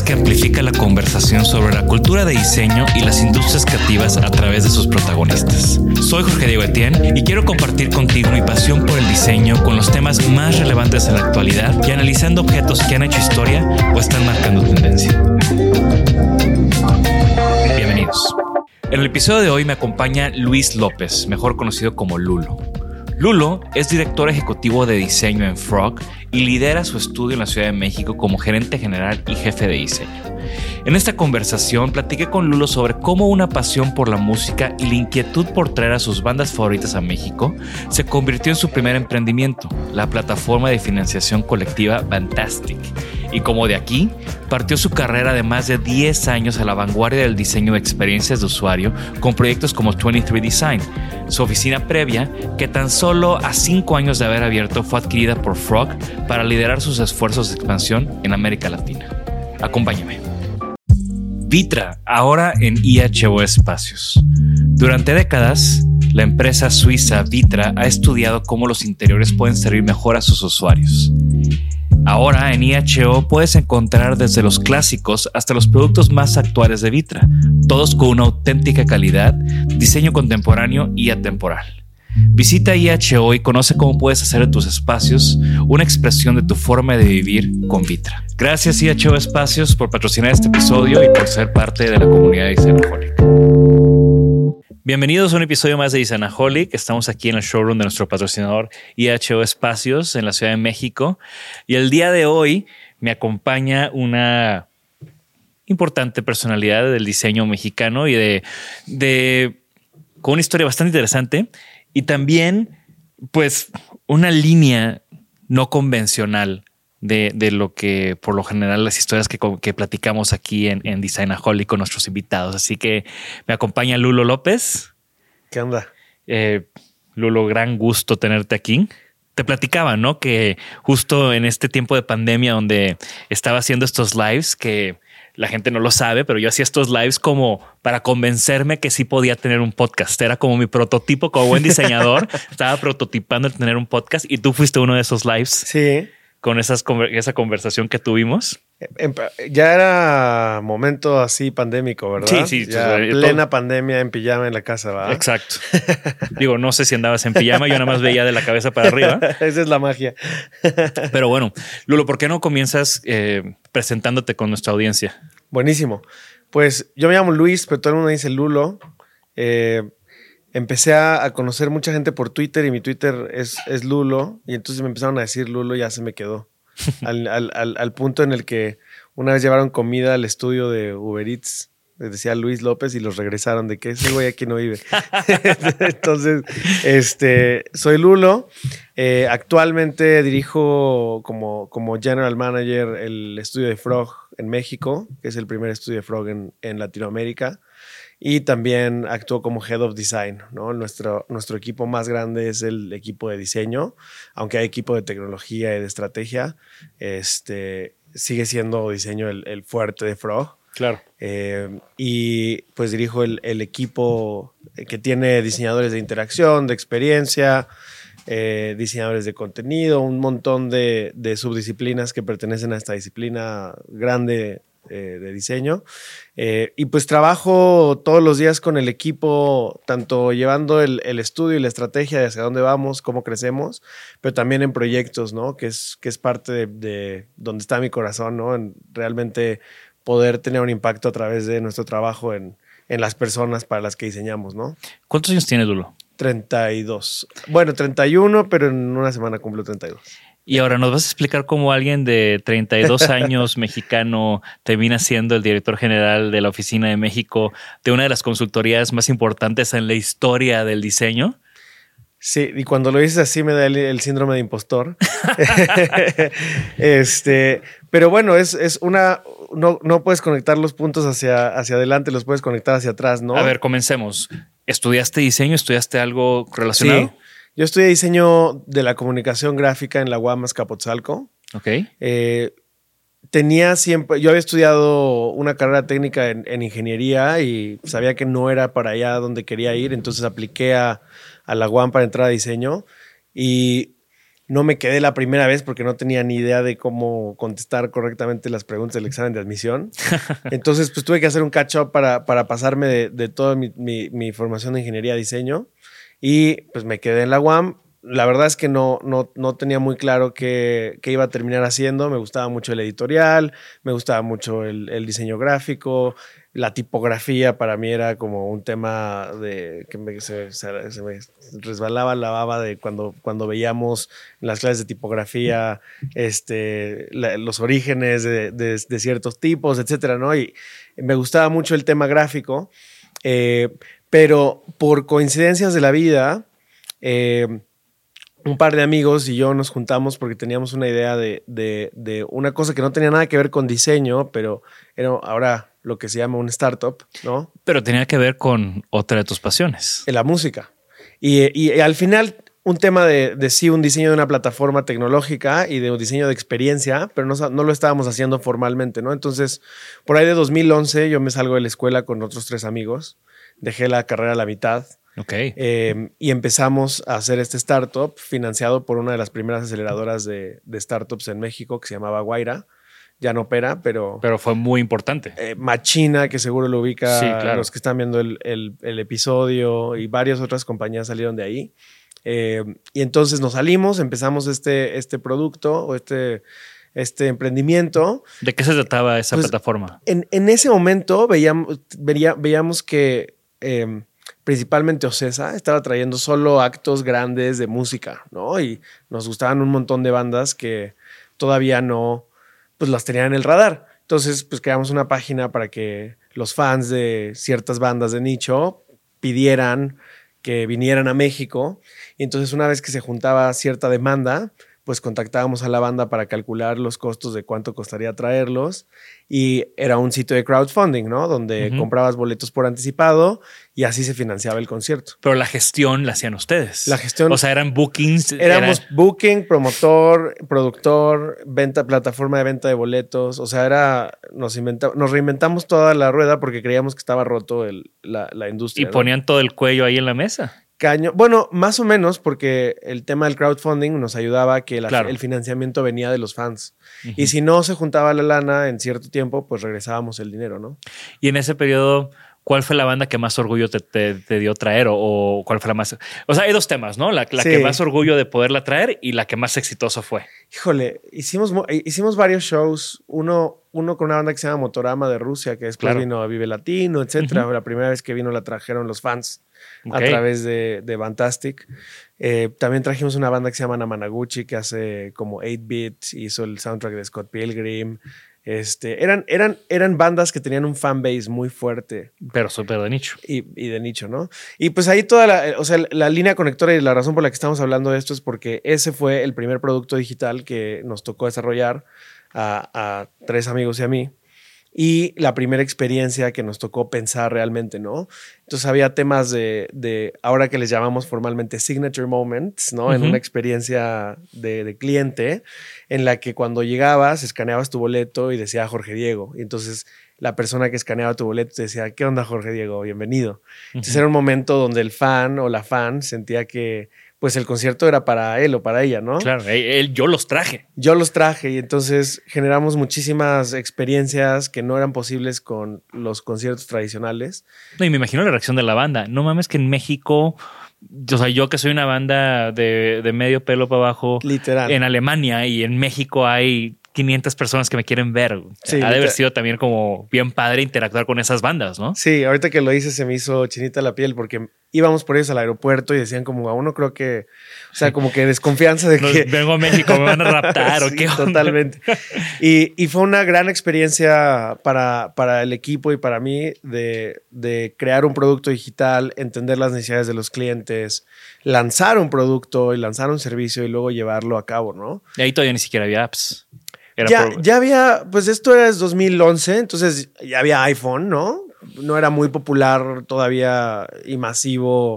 Que amplifica la conversación sobre la cultura de diseño y las industrias creativas a través de sus protagonistas. Soy Jorge Diego Etienne y quiero compartir contigo mi pasión por el diseño con los temas más relevantes en la actualidad y analizando objetos que han hecho historia o están marcando tendencia. Bienvenidos. En el episodio de hoy me acompaña Luis López, mejor conocido como Lulo. Lulo es director ejecutivo de diseño en Frog y lidera su estudio en la Ciudad de México como gerente general y jefe de diseño. En esta conversación platiqué con Lulo sobre cómo una pasión por la música y la inquietud por traer a sus bandas favoritas a México se convirtió en su primer emprendimiento, la plataforma de financiación colectiva Fantastic, y como de aquí partió su carrera de más de 10 años a la vanguardia del diseño de experiencias de usuario con proyectos como 23 Design, su oficina previa que tan solo a 5 años de haber abierto fue adquirida por Frog para liderar sus esfuerzos de expansión en América Latina. Acompáñame. Vitra, ahora en IHO Espacios. Durante décadas, la empresa suiza Vitra ha estudiado cómo los interiores pueden servir mejor a sus usuarios. Ahora en IHO puedes encontrar desde los clásicos hasta los productos más actuales de Vitra, todos con una auténtica calidad, diseño contemporáneo y atemporal. Visita IHO y conoce cómo puedes hacer de tus espacios una expresión de tu forma de vivir con Vitra. Gracias IHO Espacios por patrocinar este episodio y por ser parte de la comunidad de Isanaholic. Bienvenidos a un episodio más de Isanaholic. Estamos aquí en el showroom de nuestro patrocinador IHO Espacios en la Ciudad de México. Y el día de hoy me acompaña una importante personalidad del diseño mexicano y de, de con una historia bastante interesante y también, pues, una línea no convencional de, de lo que, por lo general, las historias que, que platicamos aquí en, en Designaholic con nuestros invitados. Así que me acompaña Lulo López. ¿Qué onda? Eh, Lulo, gran gusto tenerte aquí. Te platicaba, ¿no? Que justo en este tiempo de pandemia donde estaba haciendo estos lives, que la gente no lo sabe, pero yo hacía estos lives como para convencerme que sí podía tener un podcast. Era como mi prototipo, como buen diseñador. Estaba prototipando el tener un podcast y tú fuiste uno de esos lives. Sí. Con esas, esa conversación que tuvimos. En- ya era momento así pandémico, ¿verdad? Sí, sí, Ya plena todo- pandemia en pijama en la casa, ¿va? Exacto. Digo, no sé si andabas en pijama, yo nada más veía de la cabeza para arriba. Esa es la magia. Pero bueno, Lulo, ¿por qué no comienzas eh, presentándote con nuestra audiencia? Buenísimo. Pues yo me llamo Luis, pero todo el mundo me dice Lulo. Eh, empecé a, a conocer mucha gente por Twitter y mi Twitter es, es Lulo. Y entonces me empezaron a decir Lulo y ya se me quedó. al, al- al- al punto en el que una vez llevaron comida al estudio de Uber Eats. Les decía Luis López y los regresaron de que ese güey aquí no vive. Entonces, este, soy Lulo. Eh, actualmente dirijo como, como general manager el estudio de Frog en México, que es el primer estudio de Frog en, en Latinoamérica. Y también actuó como Head of Design. ¿no? Nuestro, nuestro equipo más grande es el equipo de diseño, aunque hay equipo de tecnología y de estrategia, este, sigue siendo diseño el, fuerte de Frog. Claro. Eh, y pues dirijo el, equipo que tiene diseñadores de interacción, de experiencia, eh, diseñadores de contenido, un montón de, de, subdisciplinas que pertenecen a esta disciplina grande eh, de diseño. Eh, y pues trabajo todos los días con el equipo, tanto llevando el, estudio y la estrategia de hacia dónde vamos, cómo crecemos, pero también en proyectos, ¿no? Que es, que es parte de, donde está mi corazón, ¿no? En realmente poder tener un impacto a través de nuestro trabajo en, en las personas para las que diseñamos, ¿no? ¿Cuántos años tiene Dulo? 32. Bueno, 31, pero en una semana cumplo 32. Y ahora nos vas a explicar cómo alguien de 32 años mexicano termina siendo el director general de la Oficina de México de una de las consultorías más importantes en la historia del diseño. Sí, y cuando lo dices así me da el, síndrome de impostor. este, pero bueno, es, es una. No, no, puedes conectar los puntos hacia, hacia adelante, los puedes conectar hacia atrás, ¿no? A ver, comencemos. ¿Estudiaste diseño? ¿Estudiaste algo relacionado? Sí. Yo estudié diseño de la comunicación gráfica en la UAM Capotzalco. Ok. Eh, tenía siempre, yo había estudiado una carrera técnica en, ingeniería y sabía que no era para allá donde quería ir, entonces apliqué a, la UAM para entrar a diseño y no me quedé la primera vez porque no tenía ni idea de cómo contestar correctamente las preguntas del examen de admisión. Entonces, pues tuve que hacer un catch-up para, para pasarme de, toda mi, mi, formación de ingeniería diseño. Y pues me quedé en la UAM. La verdad es que no, no, no tenía muy claro qué, qué, iba a terminar haciendo. Me gustaba mucho el editorial, me gustaba mucho el, diseño gráfico, la tipografía para mí era como un tema de que me, se, resbalaba la baba de cuando, cuando veíamos en las clases de tipografía este, los orígenes de, de, de, ciertos tipos, etcétera, ¿no? Y me gustaba mucho el tema gráfico. Eh, pero por coincidencias de la vida, eh, un par de amigos y yo nos juntamos porque teníamos una idea de, una cosa que no tenía nada que ver con diseño, pero era ahora lo que se llama un startup, ¿no? Pero tenía que ver con otra de tus pasiones. La música. Y, al final, un tema de, sí, un diseño de una plataforma tecnológica y de un diseño de experiencia, pero no, no, lo estábamos haciendo formalmente, ¿no? Entonces, por ahí de 2011 yo me salgo de la escuela con otros tres amigos dejé la carrera a la mitad. Ok. Em, y empezamos a hacer este startup financiado por una de las primeras aceleradoras de, startups en México que se llamaba Guaira. Ya no opera, pero. Pero fue muy importante. Eh, Machina, que seguro lo ubica sí, claro. los que están viendo el, episodio y varias otras compañías salieron de ahí. Em, y entonces nos salimos, empezamos este, este producto o este, este emprendimiento. ¿De qué se trataba esa pues, plataforma? En, en, ese momento veíamos, veíamos que Em, principalmente Ocesa, estaba trayendo solo actos grandes de música, ¿no? Y nos gustaban un montón de bandas que todavía no, pues las tenían en el radar. Entonces, pues creamos una página para que los fans de ciertas bandas de nicho pidieran que vinieran a México. Y entonces, una vez que se juntaba cierta demanda, pues contactábamos a la banda para calcular los costos de cuánto costaría traerlos y era un sitio de crowdfunding, ¿no? Donde comprabas boletos por anticipado y así se financiaba el concierto. Pero la gestión la hacían ustedes. La gestión. O sea, eran bookings. Éramos booking, promotor, productor, venta, plataforma de venta de boletos. O sea, era, nos inventamos, nos reinventamos toda la rueda porque creíamos que estaba roto la, industria. Y ponían todo el cuello ahí en la mesa. Bueno, más o menos, porque el tema del crowdfunding nos ayudaba a que el financiamiento venía de los fans. Y si no se juntaba la lana en cierto tiempo, pues regresábamos el dinero, ¿no? Y en ese periodo, ¿cuál fue la banda que más orgullo te, dio traer? O, cuál fue la más. O sea, hay dos temas, ¿no? La, que más orgullo de poderla traer y la que más exitoso fue. Híjole, hicimos, hicimos varios shows. Uno, uno con una banda que se llama Motorama de Rusia, que después vino a Vive Latino, etcétera. La primera vez que vino la trajeron los fans a través de, de Fantastic. Eh, también trajimos una banda que se llama Namanaguchi, que hace como 8-bit, hizo el soundtrack de Scott Pilgrim. Este, eran, eran, eran bandas que tenían un fanbase muy fuerte. Pero súper de nicho. Y, y, de nicho, ¿no? Y pues ahí toda la, o sea, la línea conectora y la razón por la que estamos hablando de esto es porque ese fue el primer producto digital que nos tocó desarrollar a, a tres amigos y a mí. Y la primera experiencia que nos tocó pensar realmente, ¿no? Entonces había temas de, de ahora que les llamamos formalmente signature moments, ¿no? En una experiencia de, de, cliente en la que cuando llegabas, escaneabas tu boleto y decía Jorge Diego. Y entonces la persona que escaneaba tu boleto te decía, ¿qué onda Jorge Diego? Bienvenido. Entonces era un momento donde el fan o la fan sentía que pues el concierto era para él o para ella, ¿no? Claro, él, yo los traje. Yo los traje y entonces generamos muchísimas experiencias que no eran posibles con los conciertos tradicionales. No, y me imagino la reacción de la banda. No mames que en México, o sea, yo que soy una banda de, de medio pelo para abajo, literal. En Alemania y en México hay 500 personas que me quieren ver. ha de haber sido también como bien padre interactuar con esas bandas, ¿no? Sí, ahorita que lo dices se me hizo chinita la piel porque íbamos por ellos al aeropuerto y decían como a uno creo que, o sea, como que desconfianza de que... Vengo a México, me van a raptar o qué. Totalmente. Y, y, fue una gran experiencia para, para el equipo y para mí de, de crear un producto digital, entender las necesidades de los clientes, lanzar un producto y lanzar un servicio y luego llevarlo a cabo, ¿no? Y ahí todavía ni siquiera había apps ya, ya había, pues esto era 2011, entonces ya había iPhone, ¿no? No era muy popular todavía y masivo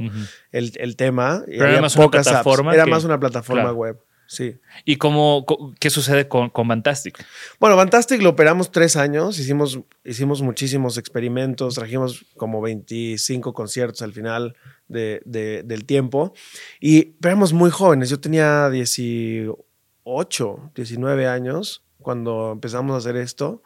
el, el, tema. Pero era más una plataforma. Era más una plataforma web. Sí. ¿Y cómo, qué sucede con, con Fantastic? Bueno, Fantastic lo operamos tres años, hicimos, hicimos muchísimos experimentos, trajimos como 25 conciertos al final de, de, del tiempo y éramos muy jóvenes, yo tenía 18, 19 años cuando empezamos a hacer esto.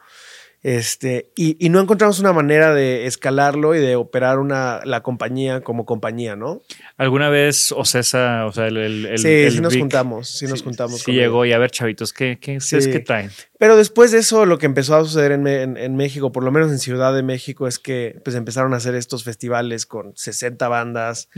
Este, y, no encontramos una manera de escalarlo y de operar una, la compañía como compañía, ¿no? ¿Alguna vez Ocesa, o sea, el. el sí, sí nos juntamos, sí, nos juntamos. Sí, llegó y a ver, chavitos, ¿qué, qué es que traen? Pero después de eso, lo que empezó a suceder en, en, México, por lo menos en Ciudad de México, es que pues empezaron a hacer estos festivales con 60 bandas,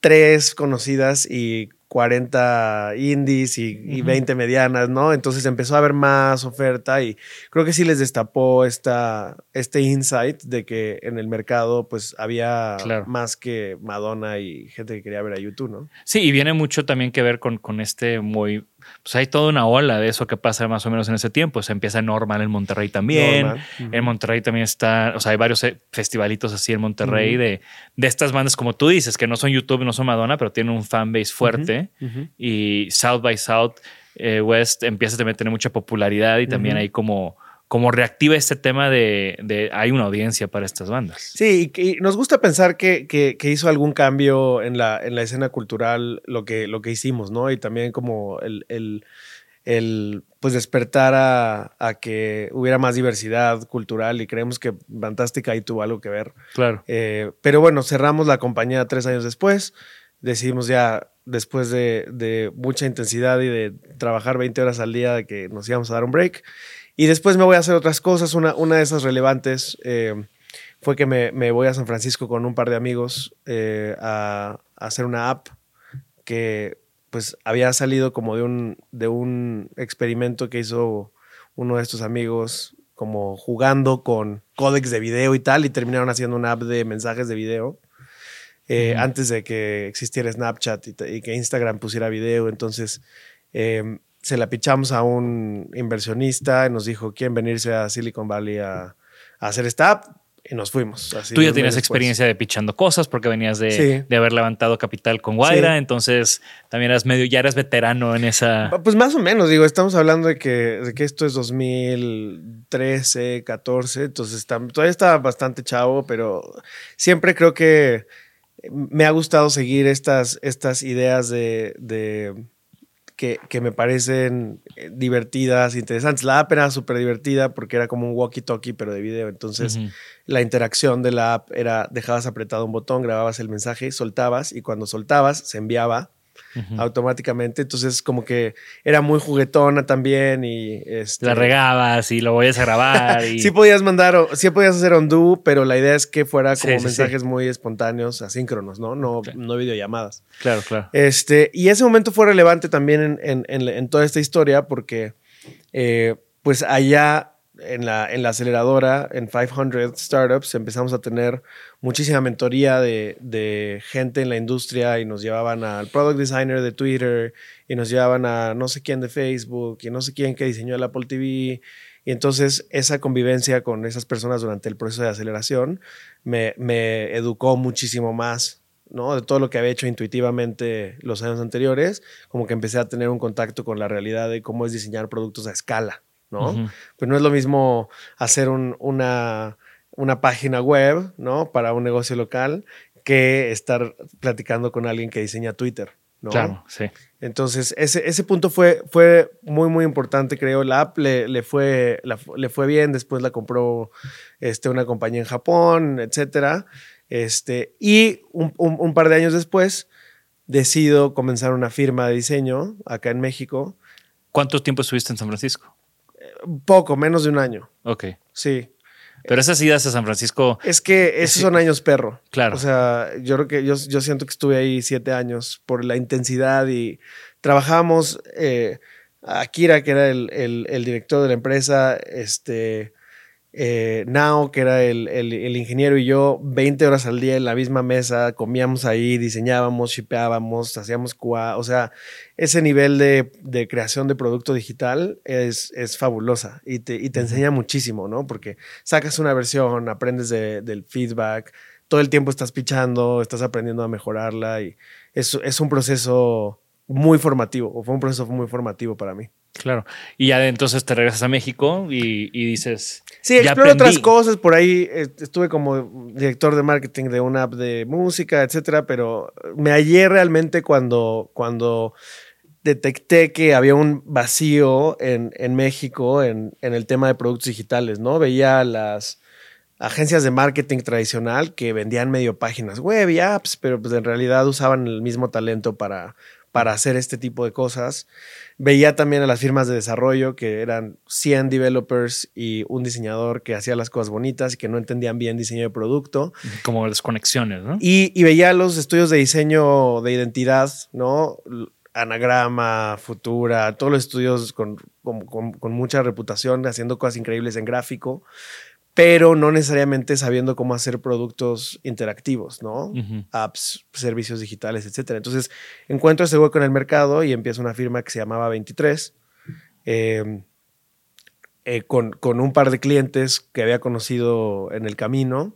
tres conocidas y 40 indies y, 20 medianas, ¿no? Entonces empezó a haber más oferta y creo que sí les destapó esta, este insight de que en el mercado pues había más que Madonna y gente que quería ver a YouTube, ¿no? Sí, y viene mucho también que ver con, con este muy pues hay toda una ola de eso que pasa más o menos en ese tiempo. Se empieza normal en Monterrey también. En Monterrey también está, o sea, hay varios eh, festivalitos así en Monterrey de, de estas bandas, como tú dices, que no son YouTube, no son Madonna, pero tienen un fanbase fuerte. Y South by South eh, West empieza también a tener mucha popularidad y también hay como como reactiva este tema de, hay una audiencia para estas bandas. Sí, y, nos gusta pensar que, que, hizo algún cambio en la, en la escena cultural lo que, lo que hicimos, ¿no? Y también como el, el, el pues despertar a, a, que hubiera más diversidad cultural y creemos que Fantástica ahí tuvo algo que ver. Claro. Eh, pero bueno, cerramos la compañía tres años después, decidimos ya después de, de mucha intensidad y de trabajar 20 horas al día de que nos íbamos a dar un break y después me voy a hacer otras cosas. Una, una de esas relevantes eh, fue que me, me, voy a San Francisco con un par de amigos eh, a, hacer una app que pues había salido como de un, de un experimento que hizo uno de estos amigos como jugando con códex de video y tal y terminaron haciendo una app de mensajes de video. Eh, antes de que existiera Snapchat y, que Instagram pusiera video. Entonces, se la pichamos a un inversionista y nos dijo, quién venirse a Silicon Valley a, hacer esta app? Y nos fuimos. Tú ya tienes experiencia de pichando cosas porque venías de, haber levantado capital con Guaira, entonces también eras medio, ya eras veterano en esa... Pues más o menos, digo, estamos hablando de que, de que esto es 2013, 14, entonces todavía está bastante chavo, pero siempre creo que me ha gustado seguir estas, estas ideas de que, me parecen eh, divertidas, interesantes. La app era súper divertida porque era como un walkie-talkie, pero de video. Entonces, la interacción de la app era, dejabas apretado un botón, grababas el mensaje, soltabas y cuando soltabas se enviaba automáticamente. Entonces, como que era muy juguetona también y... Este, la regabas y lo voy a grabar. Y... sí podías mandar, sí podías hacer undo, pero la idea es que fuera como mensajes muy espontáneos, asíncronos, ¿no? No, no videollamadas. Claro, claro. Este, y ese momento fue relevante también en, toda esta historia porque, eh, pues allá en la, en la aceleradora, en 500 Startups, empezamos a tener muchísima mentoría de, de, gente en la industria y nos llevaban al product designer de Twitter y nos llevaban a no sé quién de Facebook y no sé quién que diseñó el Apple TV Y entonces esa convivencia con esas personas durante el proceso de aceleración me, me educó muchísimo más ¿no? De todo lo que había hecho intuitivamente los años anteriores, como que empecé a tener un contacto con la realidad de cómo es diseñar productos a escala, ¿no? Pues no es lo mismo hacer una, una página web, ¿no? Para un negocio local que estar platicando con alguien que diseña Twitter, ¿no? Claro, sí. Entonces, ese, ese punto fue, fue muy, muy importante, creo. La app le, le fue, le fue bien, después la compró este, una compañía en Japón, etcétera. Este, y un, par de años después, decido comenzar una firma de diseño acá en México. ¿Cuánto tiempo estuviste en San Francisco? Poco, menos de un año. Ok. Sí. Pero esas idas a San Francisco. Es que esos son años perro. Claro. O sea, yo creo que yo, yo siento que estuve ahí siete años por la intensidad y trabajamos. Eh, Akira, que era el, el, director de la empresa, este, eh, Nao, que era el, ingeniero, y yo, 20 horas al día en la misma mesa, comíamos ahí, diseñábamos, shipeábamos, hacíamos QA. O sea, ese nivel de, creación de producto digital es, es fabulosa y te, y te, enseña muchísimo, ¿no? Porque sacas una versión, aprendes del feedback, todo el tiempo estás pichando, estás aprendiendo a mejorarla y es, es un proceso muy formativo, o fue un proceso muy formativo para mí. Claro. Y ya entonces te regresas a México y, dices. Sí, exploro otras cosas. Por ahí eh, estuve como director de marketing de una app de música, etcétera, pero me hallé realmente cuando, cuando detecté que había un vacío en, México en, en, el tema de productos digitales, ¿no? Veía las agencias de marketing tradicional que vendían medio páginas web y apps, pero pues en realidad usaban el mismo talento para, para hacer este tipo de cosas. Veía también a las firmas de desarrollo que eran 100 developers y un diseñador que hacía las cosas bonitas y que no entendían bien diseño de producto. Como desconexiones, ¿no? Y, y veía los estudios de diseño de identidad, ¿no? Anagrama, Futura, todos los estudios con, con mucha reputación, haciendo cosas increíbles en gráfico pero no necesariamente sabiendo cómo hacer productos interactivos, ¿no? Apps, servicios digitales, etc. Entonces, encuentro ese hueco en el mercado y empiezo una firma que se llamaba 23, em, eh, con, con, un par de clientes que había conocido en el camino.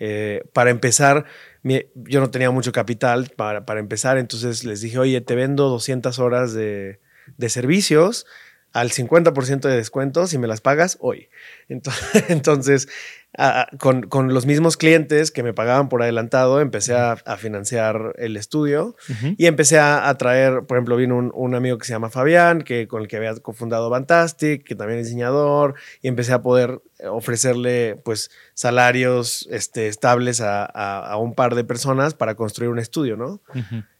Eh, para empezar, yo no tenía mucho capital para, para, empezar, entonces les dije, oye, te vendo 200 horas de, de servicios al 50% de descuento si me las pagas hoy. Entonces, con, los mismos clientes que me pagaban por adelantado, empecé a, financiar el estudio y empecé a, traer, por ejemplo, vino un, amigo que se llama Fabián, que, con el que había cofundado Fantastic, que también es diseñador, y empecé a poder ofrecerle pues salarios este, estables a, un par de personas para construir un estudio, ¿no?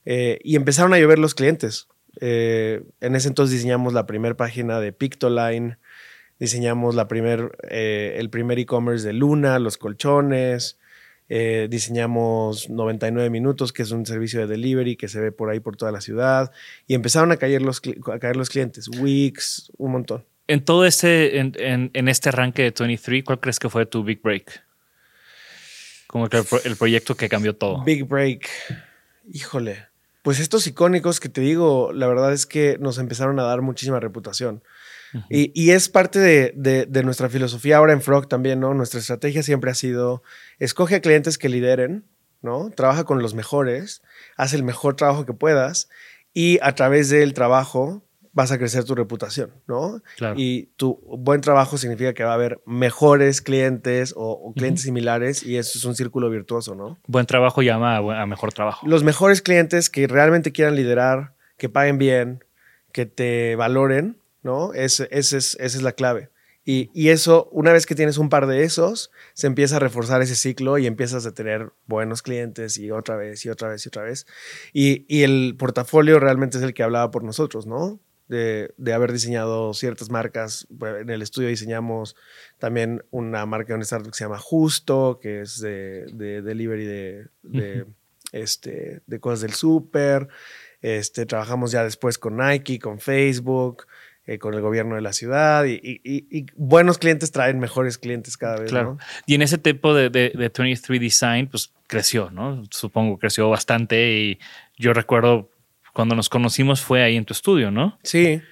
Eh, y empezaron a llover los clientes. Eh, en ese entonces diseñamos la primera página de Pictoline, diseñamos la primer, eh, el primer e-commerce de Luna, los colchones, eh, diseñamos 99 minutos, que es un servicio de delivery que se ve por ahí por toda la ciudad, y empezaron a caer los, a caer los clientes, Wix, un montón. En todo este, en, en, este arranque de 23, ¿cuál crees que fue tu big break? Como que el proyecto que cambió todo. Big break. Híjole. Pues estos icónicos que te digo, la verdad es que nos empezaron a dar muchísima reputación. y, es parte de, nuestra filosofía ahora en Frog también, ¿no? Nuestra estrategia siempre ha sido, escoge a clientes que lideren, ¿no? Trabaja con los mejores, haz el mejor trabajo que puedas y a través del trabajo vas a crecer tu reputación, ¿no? Y tu buen trabajo significa que va a haber mejores clientes o, clientes similares y eso es un círculo virtuoso, ¿no? Buen trabajo llama a, mejor trabajo. Los mejores clientes que realmente quieran liderar, que paguen bien, que te valoren, ¿no? Ese, es, esa es la clave. Y, y, eso, una vez que tienes un par de esos, se empieza a reforzar ese ciclo y empiezas a tener buenos clientes y otra vez y otra vez y otra vez. Y, y el portafolio realmente es el que hablaba por nosotros, ¿no? De, haber diseñado ciertas marcas. En el estudio diseñamos también una marca de un startup que se llama Justo, que es de, delivery de, este, de cosas del súper. Este, trabajamos ya después con Nike, con Facebook, eh, con el gobierno de la ciudad y, buenos clientes traen mejores clientes cada vez. Claro. Y en ese tipo de, de, 23 Design, pues creció, ¿no? Supongo creció bastante y yo recuerdo cuando nos conocimos fue ahí en tu estudio, ¿no? Sí.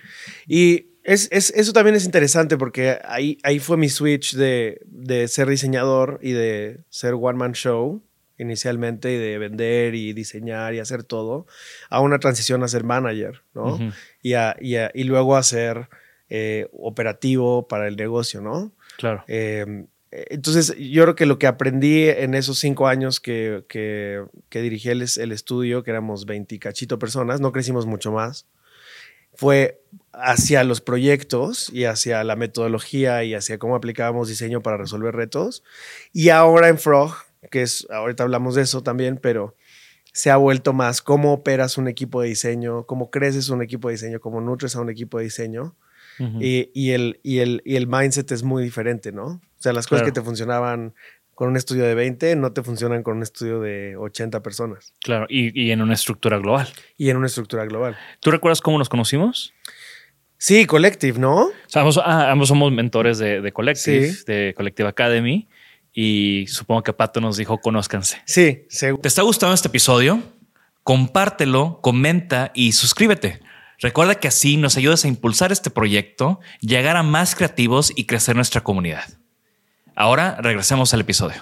Y Es, es- eso también es interesante porque ahí, ahí fue mi switch de, de ser diseñador y de ser one man show inicialmente y de vender y diseñar y hacer todo a una transición a ser manager, ¿no? Y, a- y a- y luego a ser eh, operativo para el negocio, ¿no? Claro. Eh, entonces, yo creo que lo que aprendí en esos cinco años que, que, que dirigí el, el estudio, que éramos 20 y cachito personas, no crecimos mucho más, fue hacia los proyectos y hacia la metodología y hacia cómo aplicábamos diseño para resolver retos. Y ahora en Frog, que es, ahorita hablamos de eso también, pero se ha vuelto más cómo operas un equipo de diseño, cómo creces un equipo de diseño, cómo nutres a un equipo de diseño. Y el, y, el, y el mindset es muy diferente, ¿no? O sea, las cosas Claro. que te funcionaban con un estudio de 20 no te funcionan con un estudio de 80 personas Claro. Y, y en una estructura global. y en una estructura global. ¿Tú recuerdas cómo nos conocimos? Sí, Collective, ¿no? O sea, ambos, ah, ambos somos mentores de, de Collective, Sí. de Collective Academy. Y supongo que Pato nos dijo, conózcanse. Sí, seguro. ¿Te está gustando este episodio? Compártelo, comenta y suscríbete. Recuerda que así nos ayudas a impulsar este proyecto, llegar a más creativos y crecer nuestra comunidad. Ahora regresemos al episodio.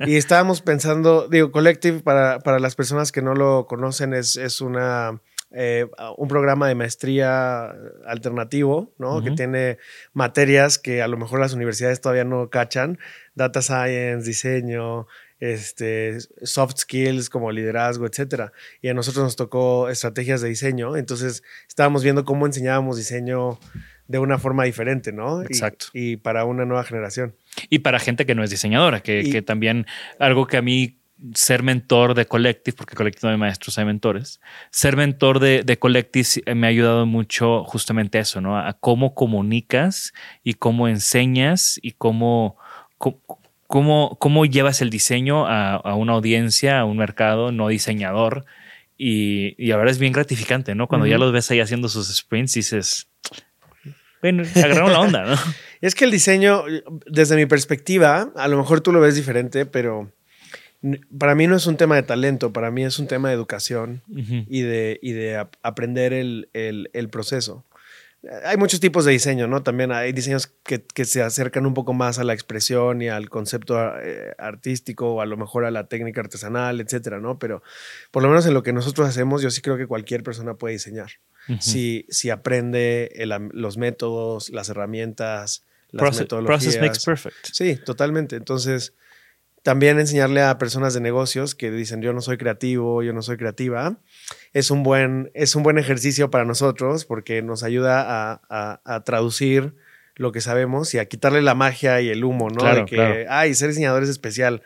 Y estábamos pensando, digo, Collective, para, para las personas que no lo conocen, es, es una, eh, un programa de maestría alternativo, ¿no? Que tiene materias que a lo mejor las universidades todavía no cachan, data science, diseño, este, soft skills como liderazgo, etcétera. Y a nosotros nos tocó estrategias de diseño, entonces estábamos viendo cómo enseñábamos diseño de una forma diferente, ¿no? Exacto. y para una nueva generación. Y para gente que no es diseñadora, que, Y- que también algo que a mí ser mentor de Collective, porque Collective no hay maestros, hay mentores, ser mentor de, de Collective me ha ayudado mucho justamente a eso, ¿no? A cómo comunicas y cómo enseñas y cómo, cómo, cómo, cómo llevas el diseño a, a una audiencia, a un mercado no diseñador. Y, y ahora es bien gratificante, ¿no? Cuando ya los ves ahí haciendo sus sprints, dices, bueno, agarraron la onda, ¿no? Es que el diseño, desde mi perspectiva, a lo mejor tú lo ves diferente, pero para mí no es un tema de talento, para mí es un tema de educación Ujú. y de, y de ap- aprender el, el- el proceso. Hay muchos tipos de diseño, ¿no? También hay diseños que, que se acercan un poco más a la expresión y al concepto eh, artístico o a lo mejor a la técnica artesanal, etcétera, ¿no? Pero por lo menos en lo que nosotros hacemos, yo sí creo que cualquier persona puede diseñar. Si, si aprende el los métodos, las herramientas, las Process, metodologías. process makes perfect. Sí, totalmente. Entonces, también enseñarle a personas de negocios que dicen yo no soy creativo, yo no soy creativa, es un buen, es un buen ejercicio para nosotros porque nos ayuda a, a- a traducir lo que sabemos y a quitarle la magia y el humo, ¿no? Claro, de que, claro. ay, ser diseñador es especial.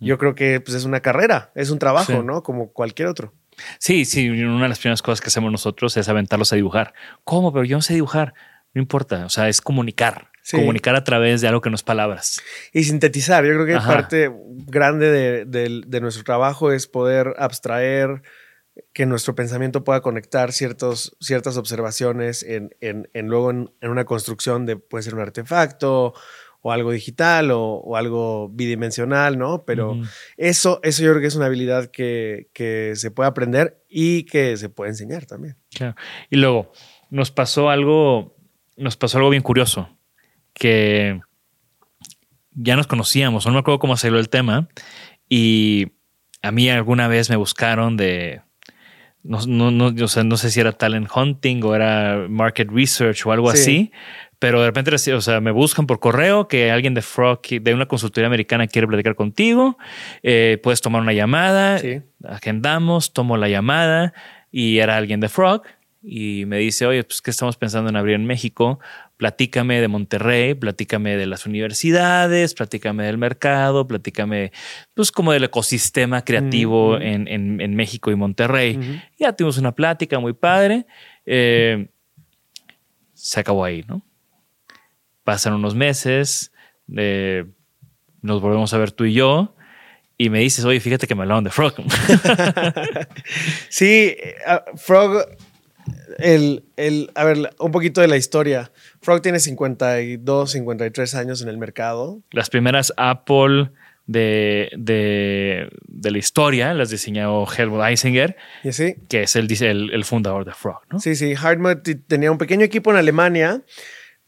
Yo creo que pues, es una carrera, es un trabajo, Sí. ¿no? Como cualquier otro. Sí, sí, una de las primeras cosas que hacemos nosotros es aventarlos a dibujar. ¿Cómo? Pero yo no sé dibujar. No importa, o sea, es comunicar. Sí. Comunicar a través de algo que no es palabras. Y sintetizar, yo creo que Ajá. parte grande de, nuestro trabajo es poder abstraer, que nuestro pensamiento pueda conectar ciertos, ciertas observaciones en, en- en luego en, en una construcción de, puede ser un artefacto o algo digital o, o algo bidimensional, ¿no? Pero eso, eso yo creo que es una habilidad que, que se puede aprender y que se puede enseñar también. Claro. Y luego nos pasó algo, nos pasó algo bien curioso, que ya nos conocíamos, no me acuerdo cómo salió el tema, y a mí alguna vez me buscaron de, no, no, no, o sea, no sé si era talent hunting o era market research o algo Sí. así, pero de repente, o sea, me buscan por correo que alguien de Frog, de una consultoría americana quiere platicar contigo, eh, puedes tomar una llamada, Sí. agendamos, tomo la llamada y era alguien de Frog y me dice, oye, pues que estamos pensando en abrir en México, platícame de Monterrey, platícame de las universidades, platícame del mercado, platícame pues como del ecosistema creativo en, en- en México y Monterrey. Ya tuvimos una plática muy padre. eh, se acabó ahí, ¿no? Pasan unos meses, eh, nos volvemos a ver tú y yo, y me dices, oye, fíjate que me hablaron de Frog. Sí, eh, ah, Frog, el, el, a ver, un poquito de la historia. Frog tiene 52, 53 años en el mercado. Las primeras Apple de, de, de la historia las diseñó Helmut Eisinger, ¿Y así? que es el, dice- el, el fundador de Frog, ¿no? Sí, sí. Hardmut t- tenía un pequeño equipo en Alemania.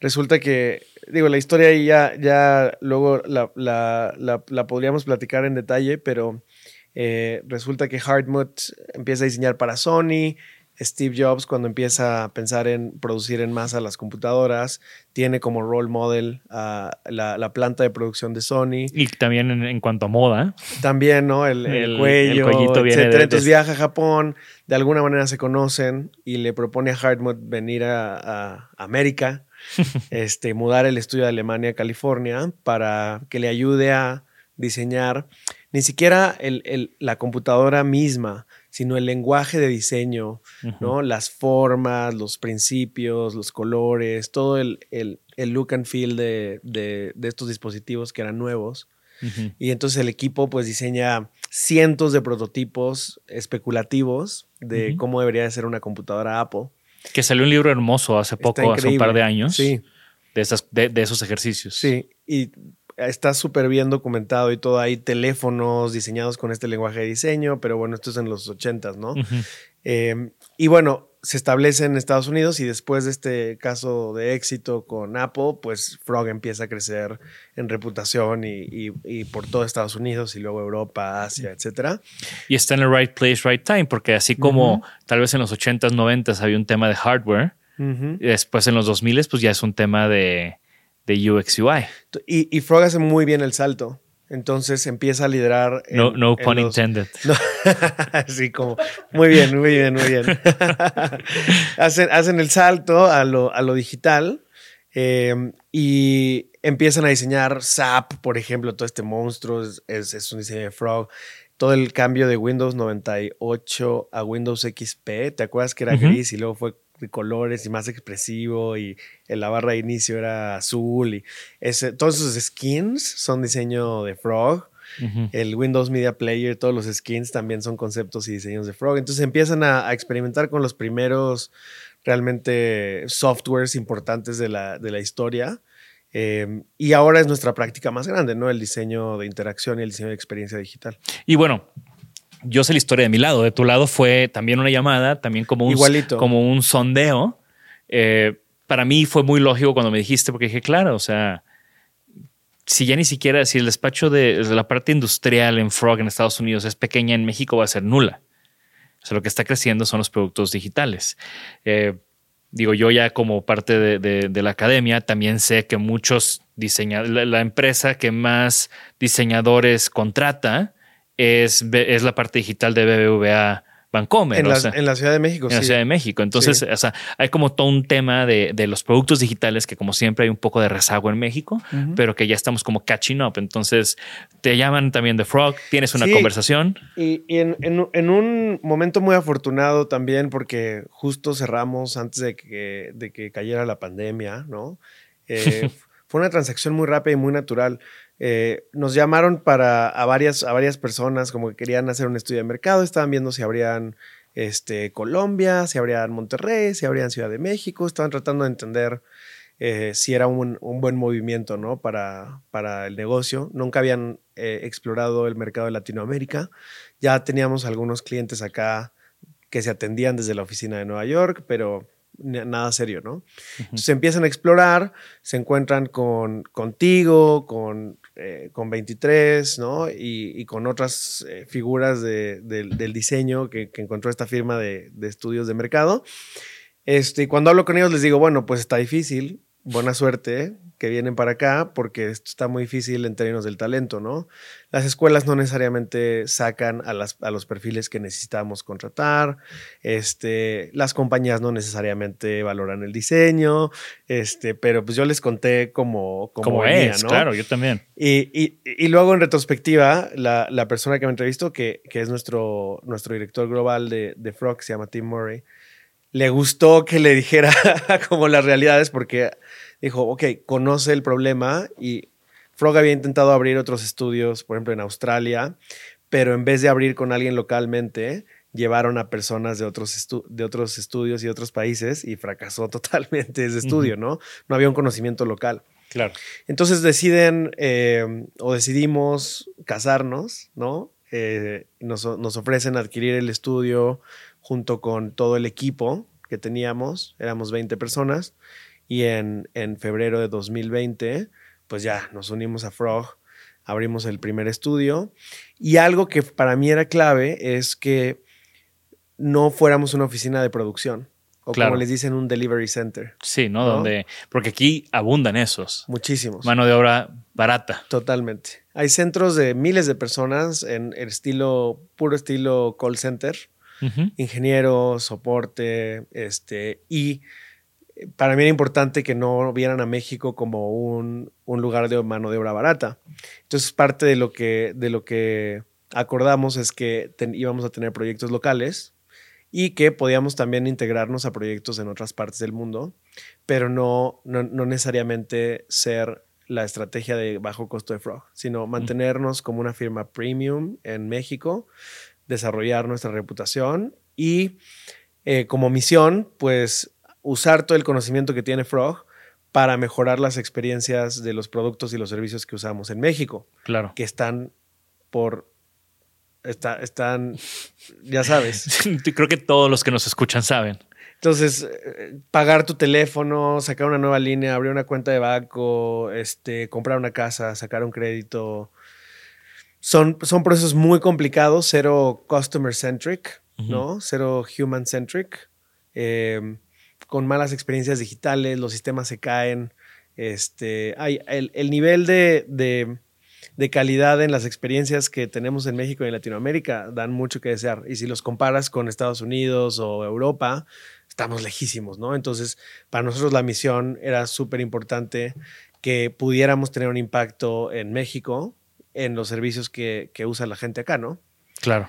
Resulta que, digo, la historia ahí ya, ya luego la, la- la- la podríamos platicar en detalle, pero eh, resulta que Hardmut empieza a diseñar para Sony. Steve Jobs, cuando empieza a pensar en producir en masa las computadoras, tiene como role model a la, la planta de producción de Sony. Y también en, en cuanto a moda, También, ¿no? El, el El- cuello, el cuellito viene etcétera. de- Entonces de- viaja a Japón, de alguna manera se conocen y le propone a Hardmut venir a, a América, este, mudar el estudio de Alemania a California para que le ayude a diseñar ni siquiera el- el- la computadora misma, sino el lenguaje de diseño, ¿no? Las formas, los principios, los colores, todo el, el- el look and feel de, de- de estos dispositivos que eran nuevos. Y entonces el equipo pues diseña cientos de prototipos especulativos de cómo debería de ser una computadora Apple. Que salió un libro hermoso hace poco, hace un par de años, Sí, de, esas, de, de esos ejercicios. sí. Y está súper bien documentado y todo. Hay teléfonos diseñados con este lenguaje de diseño, pero bueno, esto es en los ochentas, ¿no? Eh, y bueno, se establece en Estados Unidos y después de este caso de éxito con Apple, pues Frog empieza a crecer en reputación y, y- y por todo Estados Unidos y luego Europa, Asia, etcétera. Y está en el right place, right time, porque así como tal vez en los 80s, 90s había un tema de hardware, y después en los 2000 pues ya es un tema de, de UX UI. Y, y Frog hace muy bien el salto. Entonces empieza a liderar. en- No, no en pun los- intended. No, Así como. Muy bien, muy bien, muy bien. hacen, hacen el salto a lo, a lo digital eh, y empiezan a diseñar SAP, por ejemplo, todo este monstruo es, es- es un diseño de Frog. Todo el cambio de Windows 98 a Windows XP, ¿te acuerdas que era gris y luego fue de colores y más expresivo y en la barra de inicio era azul y ese, todos esos skins son diseño de Frog. El Windows Media Player, todos los skins también son conceptos y diseños de Frog. Entonces empiezan a, a experimentar con los primeros realmente softwares importantes de la, de la historia. Eh, y ahora es nuestra práctica más grande, ¿no? El diseño de interacción y el diseño de experiencia digital. Y bueno, yo sé la historia de mi lado. De tu lado fue también una llamada, también como un, Igualito. Como un sondeo. Eh, para mí fue muy lógico cuando me dijiste, porque dije, claro, o sea, si ya ni siquiera, si el despacho de, de la parte industrial en Frog en Estados Unidos es pequeña, en México va a ser nula. O sea, lo que está creciendo son los productos digitales. Eh, digo, yo ya como parte de, de- de la academia también sé que muchos diseñadores, la, la empresa que más diseñadores contrata es, es la parte digital de BBVA Bancomer. En o la, sea, en la Ciudad de México, en la. Ciudad de México. Entonces, Sí. o sea, hay como todo un tema de, de los productos digitales que como siempre hay un poco de rezago en México, pero que ya estamos como catching up. Entonces, te llaman también de Frog, tienes una Sí. conversación. Y, y en, en- en un momento muy afortunado también, porque justo cerramos antes de que, de que cayera la pandemia, ¿no? Eh, fue una transacción muy rápida y muy natural. Eh, nos llamaron para a varias, a varias personas como que querían hacer un estudio de mercado, estaban viendo si habrían este, Colombia, si habrían Monterrey, si habrían Ciudad de México, estaban tratando de entender eh, si era un, un buen movimiento ¿no? para, para el negocio. Nunca habían eh, explorado el mercado de Latinoamérica. Ya teníamos algunos clientes acá que se atendían desde la oficina de Nueva York, pero nada serio, ¿no? Entonces empiezan a explorar, se encuentran con contigo, con, eh, con 23, ¿no? Y, con otras eh, figuras de- del- diseño que, encontró esta firma de, de estudios de mercado. Este, y cuando hablo con ellos les digo, bueno, pues está difícil, buena suerte que vienen para acá porque esto está muy difícil en términos del talento, ¿no? Las escuelas no necesariamente sacan a, las, a los perfiles que necesitamos contratar, este, las compañías no necesariamente valoran el diseño, este, pero pues yo les conté como, como, Como, venía, es, ¿no? claro, yo también. Y, y- y luego en retrospectiva, la, la persona que me entrevistó, que, que es nuestro, nuestro director global de, de Frog, se llama Tim Murray, le gustó que le dijera como las realidades porque dijo, ok, conoce el problema y Frog había intentado abrir otros estudios, por ejemplo, en Australia, pero en vez de abrir con alguien localmente, llevaron a personas de otros, de otros estudios y otros países y fracasó totalmente ese estudio, ¿no? No había un conocimiento local. Claro. Entonces deciden eh, o decidimos casarnos, ¿no? Eh, nos, nos ofrecen adquirir el estudio junto con todo el equipo que teníamos, éramos 20 personas, y en, en febrero de 2020, pues ya nos unimos a Frog, abrimos el primer estudio, y algo que para mí era clave es que no fuéramos una oficina de producción, o Claro. como les dicen, un delivery center. Sí, ¿no? ¿No? Donde, porque aquí abundan esos. Muchísimos. Mano de obra barata. Totalmente. Hay centros de miles de personas en el estilo, puro estilo call center, Ujú. ingeniero, soporte, este, y eh, para mí era importante que no vieran a México como un, un lugar de mano de obra barata. Entonces, parte de lo que, de lo que acordamos es que ten- íbamos a tener proyectos locales y que podíamos también integrarnos a proyectos en otras partes del mundo, pero no, no, no necesariamente ser la estrategia de bajo costo de Frog, sino mantenernos como una firma premium en México, desarrollar nuestra reputación y eh, como misión, pues usar todo el conocimiento que tiene Frog para mejorar las experiencias de los productos y los servicios que usamos en México, Claro. que están por... Está, están, ya sabes. Creo que todos los que nos escuchan saben. Entonces, eh, pagar tu teléfono, sacar una nueva línea, abrir una cuenta de banco, este, comprar una casa, sacar un crédito. Son, son procesos muy complicados, cero customer centric, ¿no? Cero human centric. eh, con malas experiencias digitales, los sistemas se caen. Este, hay, el, el nivel de, de- de calidad en las experiencias que tenemos en México y en Latinoamérica dan mucho que desear. Y si los comparas con Estados Unidos o Europa, estamos lejísimos, ¿no? Entonces, para nosotros la misión era súper importante que pudiéramos tener un impacto en México en los servicios que, que usa la gente acá, ¿no? Claro.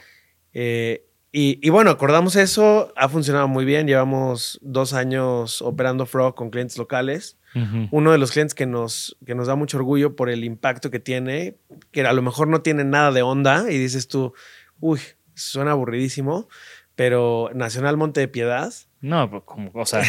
Eh, y, y bueno, acordamos eso, ha funcionado muy bien, llevamos dos años operando Frog con clientes locales. Uno de los clientes que nos, que nos da mucho orgullo por el impacto que tiene, que a lo mejor no tiene nada de onda y dices tú, uy, suena aburridísimo, pero Nacional Monte de Piedad, No, pues, como, o sea,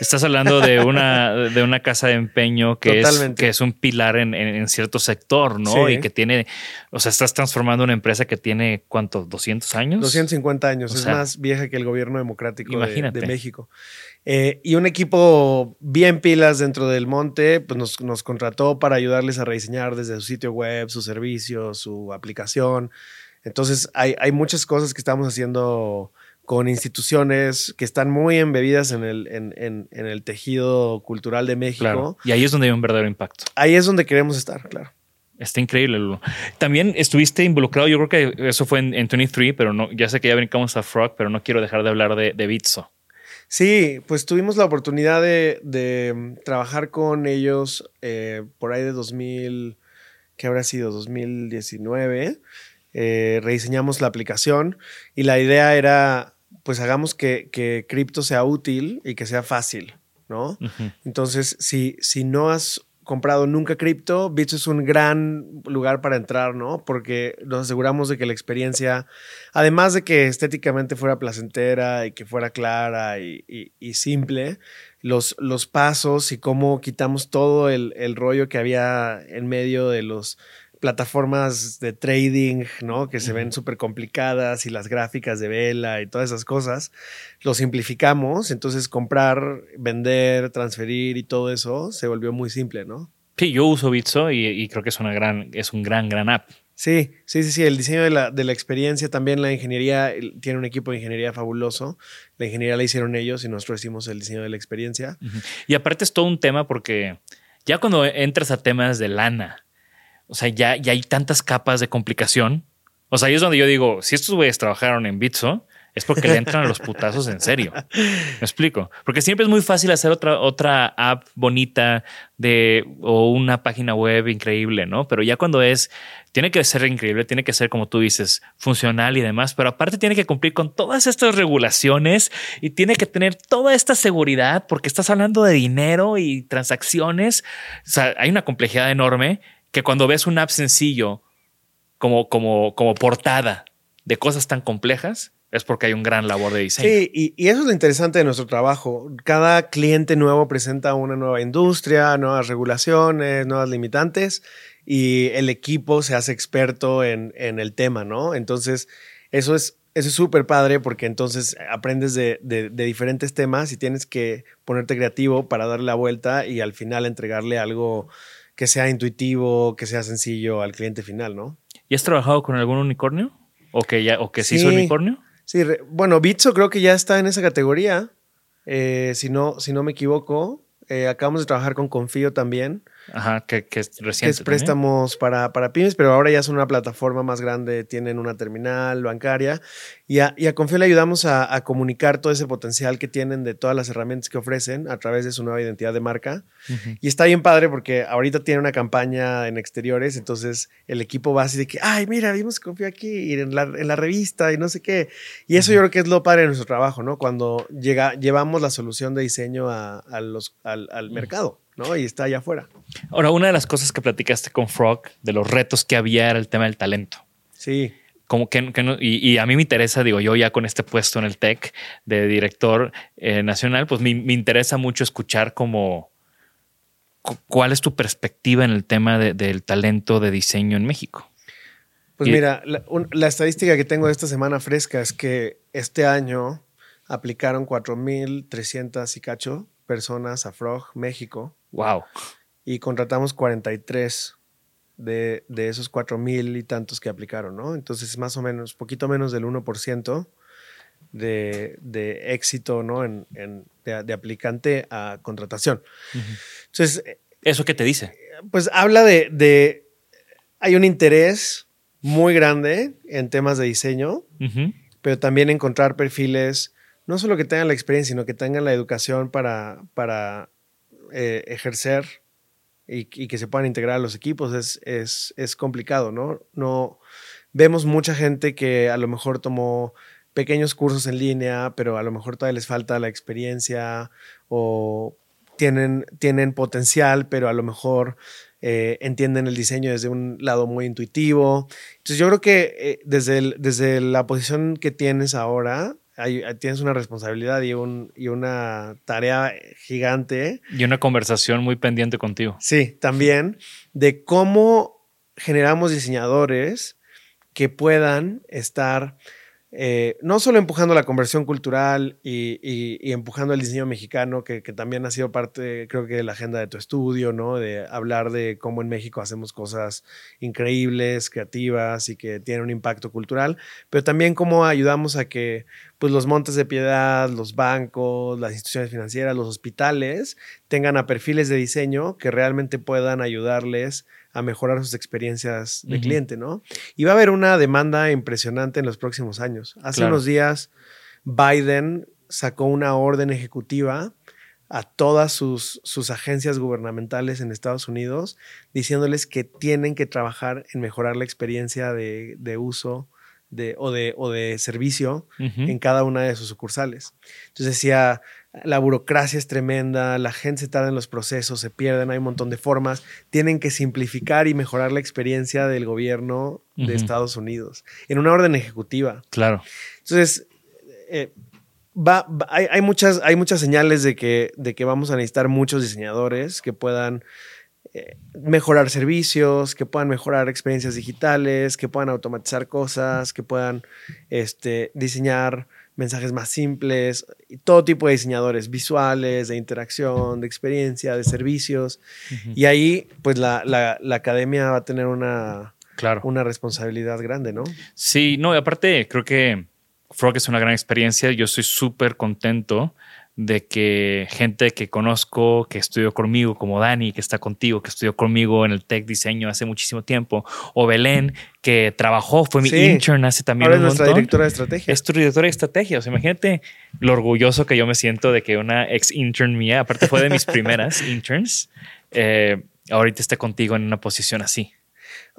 estás hablando de una, de una casa de empeño que, es, que es un pilar en, en- en cierto sector, ¿no? Sí. Y que tiene, o sea, estás transformando una empresa que tiene, ¿cuánto? ¿200 años? 250 años, O es sea, más vieja que el gobierno democrático de, México. Eh, y un equipo bien pilas dentro del monte, pues nos, nos contrató para ayudarles a rediseñar desde su sitio web, su servicio, su aplicación. Entonces hay, hay muchas cosas que estamos haciendo con instituciones que están muy embebidas en el, en, en- en el tejido cultural de México. Claro. Y ahí es donde hay un verdadero impacto. Ahí es donde queremos estar, claro. Está increíble, Lulu. También estuviste involucrado, yo creo que eso fue en, en 23, pero no, ya sé que ya brincamos a Frog, pero no quiero dejar de hablar de, de Bitso. Sí, pues tuvimos la oportunidad de, de, trabajar con ellos eh, por ahí de 2000, ¿qué habrá sido? 2019. Eh, rediseñamos la aplicación y la idea era, pues hagamos que, que cripto sea útil y que sea fácil, ¿no? Entonces, si, si no has comprado nunca cripto, Bitso es un gran lugar para entrar, ¿no? Porque nos aseguramos de que la experiencia, además de que estéticamente fuera placentera y que fuera clara y, y- y simple, los, los pasos y cómo quitamos todo el, el rollo que había en medio de los plataformas de trading, ¿no? Que se ven súper complicadas y las gráficas de vela y todas esas cosas, lo simplificamos. Entonces, comprar, vender, transferir y todo eso se volvió muy simple, ¿no? Sí, yo uso Bitso y, y creo que es una gran, es un gran, gran app. Sí, sí, sí, sí. El diseño de la, de la experiencia, también la ingeniería, tiene un equipo de ingeniería fabuloso. La ingeniería la hicieron ellos y nosotros hicimos el diseño de la experiencia. Y aparte es todo un tema porque ya cuando entras a temas de lana, o sea, ya, ya hay tantas capas de complicación. O sea, ahí es donde yo digo, si estos güeyes trabajaron en Bitso, es porque le entran a los putazos en serio. Me explico. Porque siempre es muy fácil hacer otra, otra app bonita de o una página web increíble, ¿no? Pero ya cuando es, tiene que ser increíble, tiene que ser, como tú dices, funcional y demás, pero aparte tiene que cumplir con todas estas regulaciones y tiene que tener toda esta seguridad porque estás hablando de dinero y transacciones. O sea, hay una complejidad enorme que cuando ves un app sencillo como, como, como portada de cosas tan complejas, es porque hay un gran labor de diseño. Sí, y, y, eso es lo interesante de nuestro trabajo. Cada cliente nuevo presenta una nueva industria, nuevas regulaciones, nuevas limitantes y el equipo se hace experto en, en el tema, ¿no? Entonces, eso es eso es súper padre porque entonces aprendes de, de, de, diferentes temas y tienes que ponerte creativo para darle la vuelta y al final entregarle algo que sea intuitivo, que sea sencillo al cliente final, ¿no? ¿Y has trabajado con algún unicornio? ¿O que, ya, o que sí, hizo unicornio? Sí, bueno, Bitso creo que ya está en esa categoría, eh, si, no, si no me equivoco. Eh, acabamos de trabajar con Confío también. Ajá, que, que es reciente. Que es préstamos para, para pymes, pero ahora ya son una plataforma más grande, tienen una terminal bancaria y a, y a Confío le ayudamos a, a, comunicar todo ese potencial que tienen de todas las herramientas que ofrecen a través de su nueva identidad de marca. Uh -huh. Y está bien padre porque ahorita tiene una campaña en exteriores, entonces el equipo va así de que, ay, mira, vimos Confío aquí y en la, en la revista y no sé qué. Y eso uh -huh. yo creo que es lo padre de nuestro trabajo, ¿no? Cuando llega, llevamos la solución de diseño a, a los, al, al mercado. ¿No? Y está allá afuera. Ahora, una de las cosas que platicaste con Frog, de los retos que había, era el tema del talento. Sí. Como que, que no, y, y, a mí me interesa, digo, yo ya con este puesto en el TEC de director eh, nacional, pues me, me, interesa mucho escuchar como cuál es tu perspectiva en el tema de, del talento de diseño en México. Pues y, mira, la, un, la estadística que tengo de esta semana fresca es que este año aplicaron 4.300 y cacho personas a Frog México. Wow. Y contratamos 43 de, de esos 4 mil y tantos que aplicaron, ¿no? Entonces, más o menos, poquito menos del 1% de, de éxito, ¿no? En, en de, de, aplicante a contratación. Uh -huh. Entonces. ¿Eso qué te dice? Pues habla de, de. Hay un interés muy grande en temas de diseño, uh -huh. pero también encontrar perfiles no solo que tengan la experiencia, sino que tengan la educación para, para eh, ejercer y, que se puedan integrar a los equipos es, es, es, complicado, ¿no? No vemos mucha gente que a lo mejor tomó pequeños cursos en línea, pero a lo mejor todavía les falta la experiencia o tienen, tienen potencial, pero a lo mejor eh, entienden el diseño desde un lado muy intuitivo. Entonces yo creo que eh, desde, desde la posición que tienes ahora, hay, tienes una responsabilidad y, un, y, una tarea gigante. Y una conversación muy pendiente contigo. Sí, también de cómo generamos diseñadores que puedan estar eh, no solo empujando la conversión cultural y, empujando el diseño mexicano, que, que, también ha sido parte, creo que, de la agenda de tu estudio, ¿no? De hablar de cómo en México hacemos cosas increíbles, creativas y que tienen un impacto cultural, pero también cómo ayudamos a que pues, los montes de piedad, los bancos, las instituciones financieras, los hospitales tengan a perfiles de diseño que realmente puedan ayudarles a mejorar sus experiencias de uh -huh. cliente, ¿no? Y va a haber una demanda impresionante en los próximos años. Hace claro. unos días Biden sacó una orden ejecutiva a todas sus, sus, agencias gubernamentales en Estados Unidos, diciéndoles que tienen que trabajar en mejorar la experiencia de, de uso de, o, de, o de servicio uh -huh. en cada una de sus sucursales. Entonces decía, la burocracia es tremenda, la gente se tarda en los procesos, se pierden, hay un montón de formas, tienen que simplificar y mejorar la experiencia del gobierno de uh -huh. Estados Unidos en una orden ejecutiva. Claro. Entonces, eh, va, va, hay, hay, muchas, hay muchas señales de que, de que vamos a necesitar muchos diseñadores que puedan eh, mejorar servicios, que puedan mejorar experiencias digitales, que puedan automatizar cosas, que puedan este, diseñar mensajes más simples, y todo tipo de diseñadores visuales, de interacción, de experiencia, de servicios. Uh -huh. Y ahí, pues la, la, la, academia va a tener una, claro. una responsabilidad grande, ¿no? Sí, no, y aparte creo que Frog es una gran experiencia. Yo estoy súper contento de que gente que conozco, que estudió conmigo, como Dani, que está contigo, que estudió conmigo en el Tech Diseño hace muchísimo tiempo, o Belén, que trabajó, fue mi sí. intern hace también Ahora un es nuestra directora de estrategia. Es tu directora de estrategia. O sea, imagínate lo orgulloso que yo me siento de que una ex intern mía, aparte fue de mis primeras interns, eh, ahorita esté contigo en una posición así.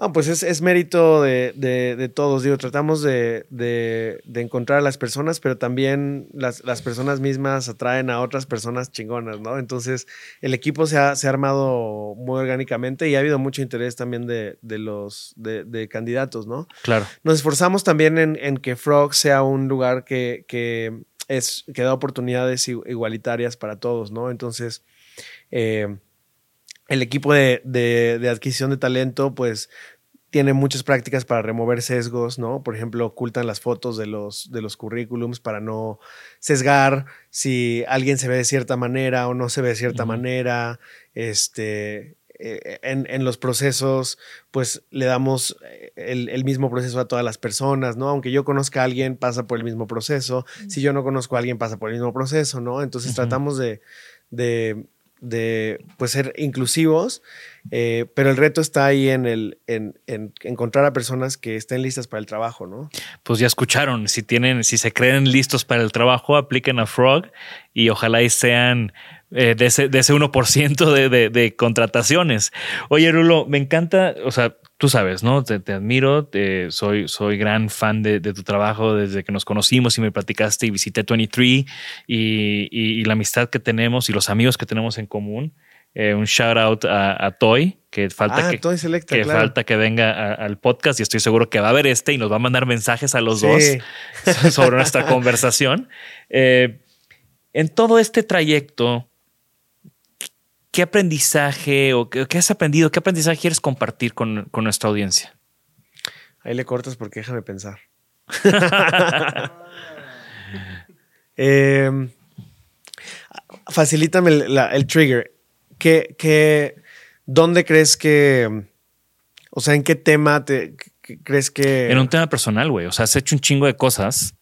Ah, pues es, es mérito de, de- de todos. Digo, tratamos de, de- de encontrar a las personas, pero también las, las personas mismas atraen a otras personas chingonas, ¿no? Entonces, el equipo se ha, se ha armado muy orgánicamente y ha habido mucho interés también de, de los de, de candidatos, ¿no? Claro. Nos esforzamos también en, en que Frog sea un lugar que, que es, que da oportunidades igualitarias para todos, ¿no? Entonces, eh, el equipo de, de- de adquisición de talento, pues, tiene muchas prácticas para remover sesgos, ¿no? Por ejemplo, ocultan las fotos de los, de los currículums para no sesgar si alguien se ve de cierta manera o no se ve de cierta manera. Este, eh, en, en los procesos, pues le damos eh, el, el mismo proceso a todas las personas, ¿no? Aunque yo conozca a alguien, pasa por el mismo proceso. Si yo no conozco a alguien, pasa por el mismo proceso, ¿no? Entonces tratamos de, de, de, pues, ser inclusivos, eh, pero el reto está ahí en, el, en, en encontrar a personas que estén listas para el trabajo, ¿no? Pues ya escucharon, si tienen, si se creen listos para el trabajo, apliquen a Frog y ojalá y sean eh, de, ese, de ese 1% de, de, contrataciones. Oye, Rulo, me encanta, o sea, tú sabes, ¿no? Te, te admiro, soy, soy gran fan de, de tu trabajo desde que nos conocimos y me platicaste y visité 23 y, y, y la amistad que tenemos y los amigos que tenemos en común. Eh, un shout out a, a Toy, que falta ah, que, Toy Selecta, que claro. falta que venga a- al podcast y estoy seguro que va a ver este y nos va a mandar mensajes a los Sí. dos sobre nuestra conversación. Eh, en todo este trayecto, ¿qué aprendizaje o qué, qué has aprendido? ¿Qué aprendizaje quieres compartir con, con nuestra audiencia? Ahí le cortas porque déjame pensar. Eh, facilítame el, la- el trigger. ¿Qué, qué, ¿Dónde crees que... O sea, ¿en qué tema te que- crees que... En un tema personal, güey. O sea, has hecho un chingo de cosas.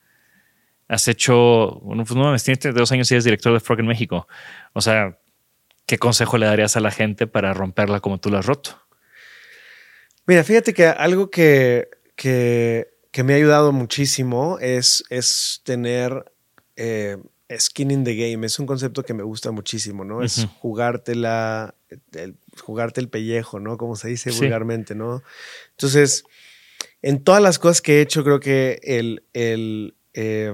Has hecho, bueno, pues no mames, tienes 32 años y eres director de Frog en México. O sea, ¿qué consejo le darías a la gente para romperla como tú la has roto? Mira, fíjate que algo que, que, que me ha ayudado muchísimo es, es tener eh, skin in the game. Es un concepto que me gusta muchísimo, ¿no? Es jugártela, el, jugarte el pellejo, ¿no? Como se dice Sí. vulgarmente, ¿no? Entonces, en todas las cosas que he hecho, creo que el, el, eh,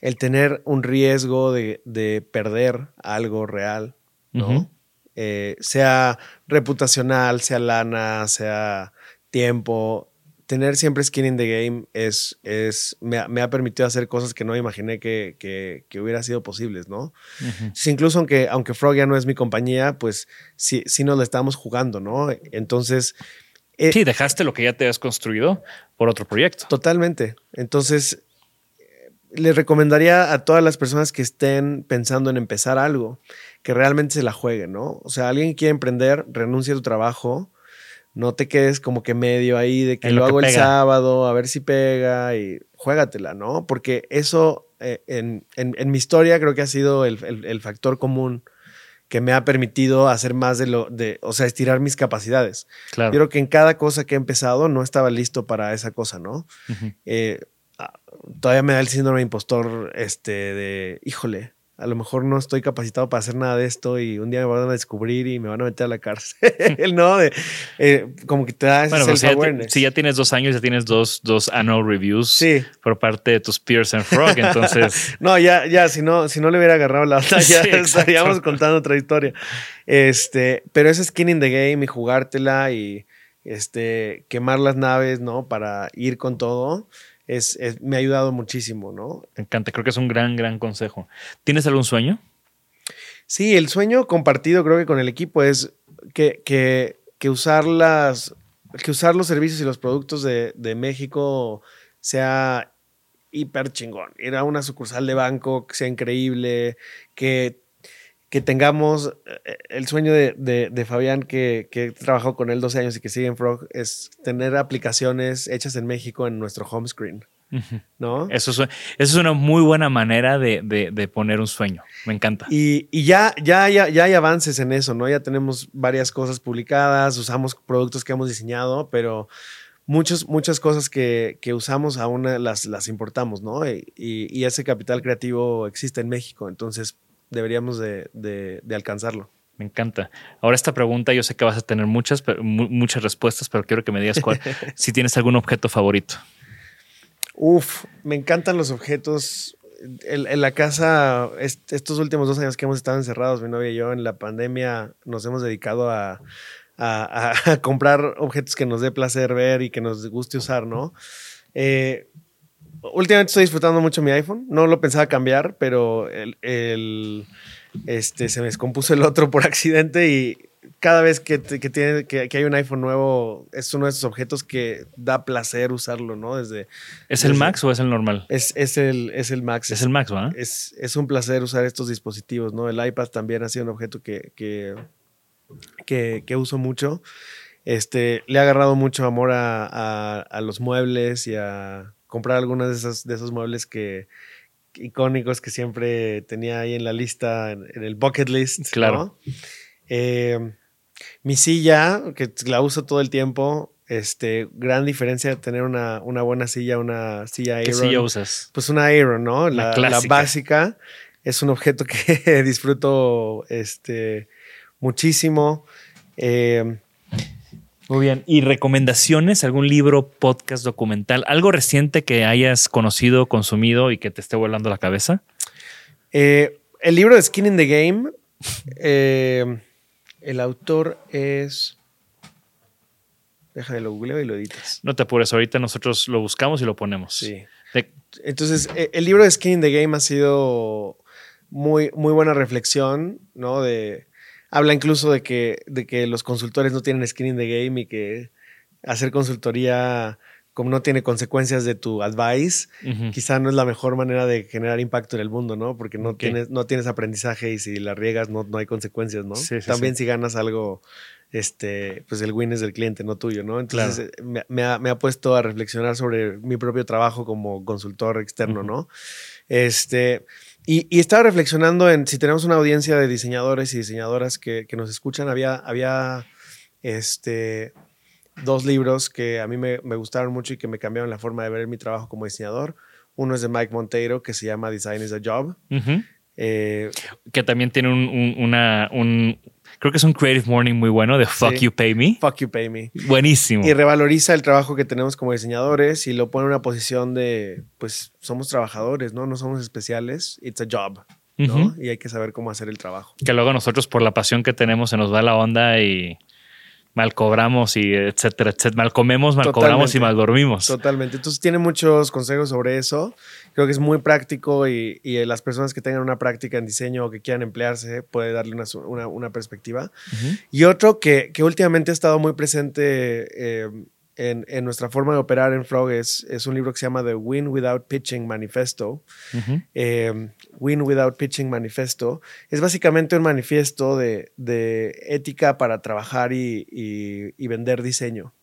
el tener un riesgo de, de perder algo real, ¿no? Eh, sea reputacional, sea lana, sea tiempo. Tener siempre skin in the game es, es, me, ha, me ha permitido hacer cosas que no imaginé que, que, que hubiera sido posibles, ¿no? Incluso aunque, aunque Frog ya no es mi compañía, pues sí, sí nos la estamos jugando, ¿no? Entonces, eh, Sí, dejaste lo que ya te has construido por otro proyecto. Totalmente. Entonces, les recomendaría a todas las personas que estén pensando en empezar algo, que realmente se la jueguen, ¿no? O sea, alguien quiere emprender, renuncia a tu trabajo, no te quedes como que medio ahí de que En lo, lo que hago el sábado, a ver si pega y juégatela, ¿no? Porque eso, eh, en, en- en mi historia, creo que ha sido el, el- el factor común que me ha permitido hacer más de lo, de, o sea, estirar mis capacidades. Claro. Yo creo que en cada cosa que he empezado no estaba listo para esa cosa, ¿no? Eh, ah, todavía me da el síndrome de impostor, este, de, híjole, a lo mejor no estoy capacitado para hacer nada de esto y un día me van a descubrir y me van a meter a la cárcel, ¿no? De, eh, como que te da ese Bueno, pues si ya, si tienes dos años, ya tienes dos, dos annual reviews Sí. por parte de tus peers en Frog. Entonces, No, ya, ya, si no, si no le hubiera agarrado la otra, ya estaríamos contando otra historia. Este, pero ese skin in the game y jugártela y este, quemar las naves, ¿no? Para ir con todo, es, es- me ha ayudado muchísimo, ¿no? me encanta. Creo que es un gran, gran consejo. ¿Tienes algún sueño? Sí, el sueño compartido creo que con el equipo es que, que, que usar las que usar los servicios y los productos de, de México sea hiper chingón. Ir a una sucursal de banco que sea increíble, que, que tengamos eh, el sueño de, de- de Fabián, que, que he trabajado con él 12 años y que sigue en Frog, es tener aplicaciones hechas en México en nuestro home screen, ¿no? Eso es, eso es una muy buena manera de, de- de poner un sueño. Me encanta. Y, y ya, ya, ya, ya hay avances en eso, ¿no? Ya tenemos varias cosas publicadas, usamos productos que hemos diseñado, pero muchos, muchas cosas que, que usamos aún las, las importamos, ¿no? Y, y- y ese capital creativo existe en México, entonces deberíamos de, de- de alcanzarlo. Me encanta. Ahora esta pregunta, yo sé que vas a tener muchas, muchas respuestas, pero quiero que me digas cuál, si tienes algún objeto favorito. Uf, me encantan los objetos. En, la casa, estos últimos dos años que hemos estado encerrados, mi novia y yo, en la pandemia, nos hemos dedicado a, comprar objetos que nos dé placer ver y que nos guste usar, ¿no? Eh, últimamente estoy disfrutando mucho mi iPhone. No lo pensaba cambiar, pero el, este, se me descompuso el otro por accidente y cada vez que, que, tiene, que, hay un iPhone nuevo, es uno de esos objetos que da placer usarlo, ¿no? Desde, ¿Es el Max o es el normal? Es, es, el, es el Max. Es el Max, ¿verdad? Es, es un placer usar estos dispositivos, ¿no? El iPad también ha sido un objeto que, que, que, uso mucho. Este, le ha agarrado mucho amor a, a, los muebles y a comprar algunos de esos, de esos muebles que, icónicos que siempre tenía ahí en la lista, en, el bucket list. Claro. Eh, mi silla, que la uso todo el tiempo, este, gran diferencia de tener una, una buena silla, una silla Aeron. ¿Qué silla usas? Pues una Aeron, ¿no? La, la, básica. Es un objeto que disfruto este, muchísimo. Eh, muy bien. ¿Y recomendaciones? ¿Algún libro, podcast, documental? ¿Algo reciente que hayas conocido, consumido y que te esté volando la cabeza? Eh, el libro de Skin in the Game. Eh, el autor es. Déjame lo googleo y lo editas. No te apures, ahorita nosotros lo buscamos y lo ponemos. Sí. Entonces, eh, el libro de Skin in the Game ha sido muy, muy buena reflexión, ¿no? De habla incluso de que, de que los consultores no tienen skin in the game y que hacer consultoría como no tiene consecuencias de tu advice, quizá no es la mejor manera de generar impacto en el mundo, ¿no? Porque no, tienes, no tienes aprendizaje y si la riegas no, no hay consecuencias, ¿no? También si ganas algo, este, pues el win es del cliente, no tuyo, ¿no? Entonces me, ha, me, ha, puesto a reflexionar sobre mi propio trabajo como consultor externo, ¿no? Este, y, estaba reflexionando en si tenemos una audiencia de diseñadores y diseñadoras que, nos escuchan. Había, había este, dos libros que a mí me, gustaron mucho y que me cambiaron la forma de ver mi trabajo como diseñador. Uno es de Mike Monteiro que se llama Design is a Job. Eh, que también tiene un, una, un, creo que es un Creative Morning muy bueno de Fuck You Pay Me. Fuck You Pay Me. Buenísimo. Y revaloriza el trabajo que tenemos como diseñadores y lo pone en una posición de, pues somos trabajadores, ¿no? No somos especiales, it's a job. ¿no? Y hay que saber cómo hacer el trabajo. Que luego nosotros por la pasión que tenemos se nos va la onda y mal cobramos y etcétera, etcétera. Mal comemos, mal cobramos y mal dormimos. Totalmente. Entonces tiene muchos consejos sobre eso. Creo que es muy práctico y, las personas que tengan una práctica en diseño o que quieran emplearse puede darle una, perspectiva. Y otro que, que, últimamente ha estado muy presente eh, en, nuestra forma de operar en Frog es, un libro que se llama The Win Without Pitching Manifesto. Eh, Win Without Pitching Manifesto. Es básicamente un manifiesto de, ética para trabajar y, vender diseño.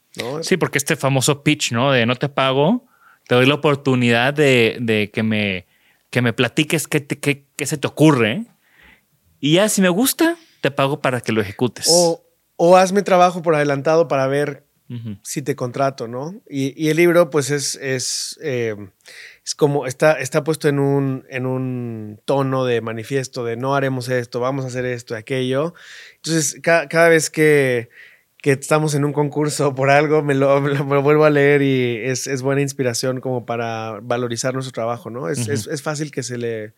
Sí, porque este famoso pitch, ¿no? De no te pago, te doy la oportunidad de, que, me, que me platiques qué, qué, se te ocurre. Y ya, si me gusta, te pago para que lo ejecutes. O, o hazme trabajo por adelantado para ver si te contrato, ¿no? Y, el libro, pues es, es, eh, es, como, está, está puesto en un, en un tono de manifiesto de no haremos esto, vamos a hacer esto, aquello. Entonces, cada vez que, que, estamos en un concurso por algo, me lo, vuelvo a leer y es, es, buena inspiración como para valorizar nuestro trabajo, ¿no? Es, es, fácil que se, le,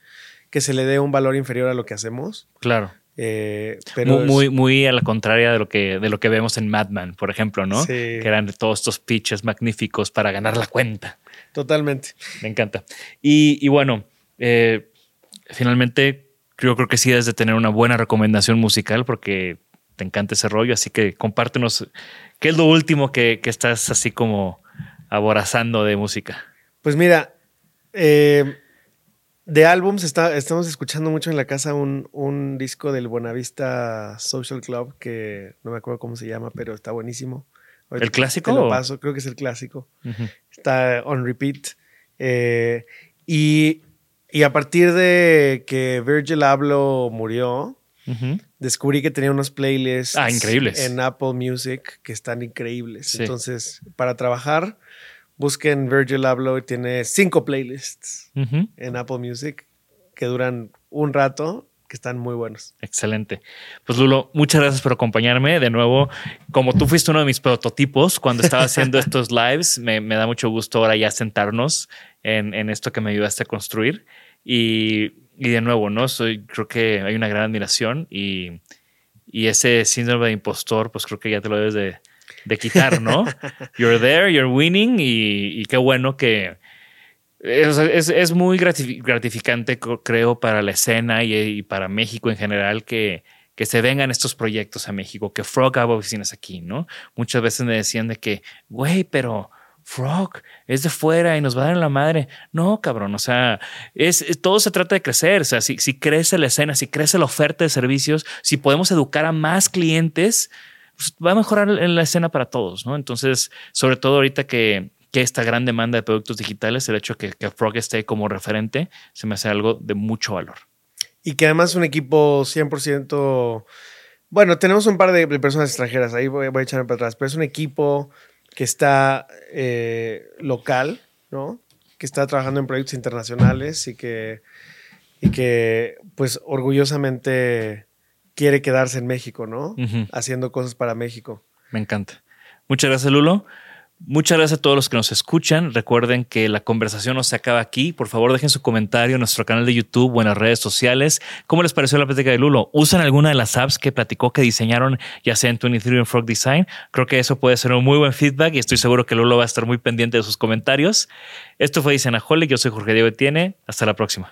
que se le dé un valor inferior a lo que hacemos. Claro. Eh, pero muy, muy, a la contraria de lo, que, de lo que vemos en Madman, por ejemplo, ¿no? Que eran todos estos pitches magníficos para ganar la cuenta. Totalmente. Me encanta. Y, bueno, eh, finalmente yo creo que sí debes de tener una buena recomendación musical porque te encanta ese rollo, así que compártenos qué es lo último que, que estás así como aborazando de música. Pues mira, eh, de álbums, está, estamos escuchando mucho en la casa un, disco del Buenavista Social Club que no me acuerdo cómo se llama, pero está buenísimo. ¿El clásico? lo paso, creo que es el clásico. Está on repeat. Eh, y, a partir de que Virgil Abloh murió, descubrí que tenía unos playlists ah, increíbles. en Apple Music que están increíbles. Entonces, para trabajar Busquen Virgil Abloh, tiene cinco playlists en Apple Music que duran un rato que están muy buenos. Excelente. Pues Lulo, muchas gracias por acompañarme. De nuevo, como tú fuiste uno de mis prototipos cuando estaba haciendo estos lives, me, da mucho gusto ahora ya sentarnos en, en, esto que me ayudaste a construir. Y, y, de nuevo, ¿no? Soy, creo que hay una gran admiración y, y ese síndrome de impostor, pues creo que ya te lo debes de, de quitar, ¿no? you're there, you're winning y, y qué bueno que es, es, muy gratificante, creo, para la escena y, para México en general que, que se vengan estos proyectos a México, que Frog haga oficinas aquí, ¿no? Muchas veces me decían de que, güey, pero Frog es de fuera y nos va a dar en la madre. No, cabrón, o sea, es, todo se trata de crecer. O sea, si, si crece la escena, si crece la oferta de servicios, si podemos educar a más clientes, pues va a mejorar la escena para todos, ¿no? Entonces, sobre todo ahorita que que esta gran demanda de productos digitales, el hecho de que, Frog esté como referente, se me hace algo de mucho valor. Y que además es un equipo 100%, bueno, tenemos un par de personas extranjeras, ahí voy, a echarme para atrás, pero es un equipo que está eh, local, ¿no? Que está trabajando en proyectos internacionales y que, y que pues orgullosamente quiere quedarse en México, ¿no? Haciendo cosas para México. Me encanta. Muchas gracias, Lulo. Muchas gracias a todos los que nos escuchan. Recuerden que la conversación no se acaba aquí. Por favor, dejen su comentario en nuestro canal de YouTube o en las redes sociales. ¿Cómo les pareció la plática de Lulo? ¿Usan alguna de las apps que platicó que diseñaron, ya sea en 23 o en Frog Design? Creo que eso puede ser un muy buen feedback y estoy seguro que Lulo va a estar muy pendiente de sus comentarios. Esto fue Diseñaholic. Yo soy Jorge Diego Etienne. Hasta la próxima.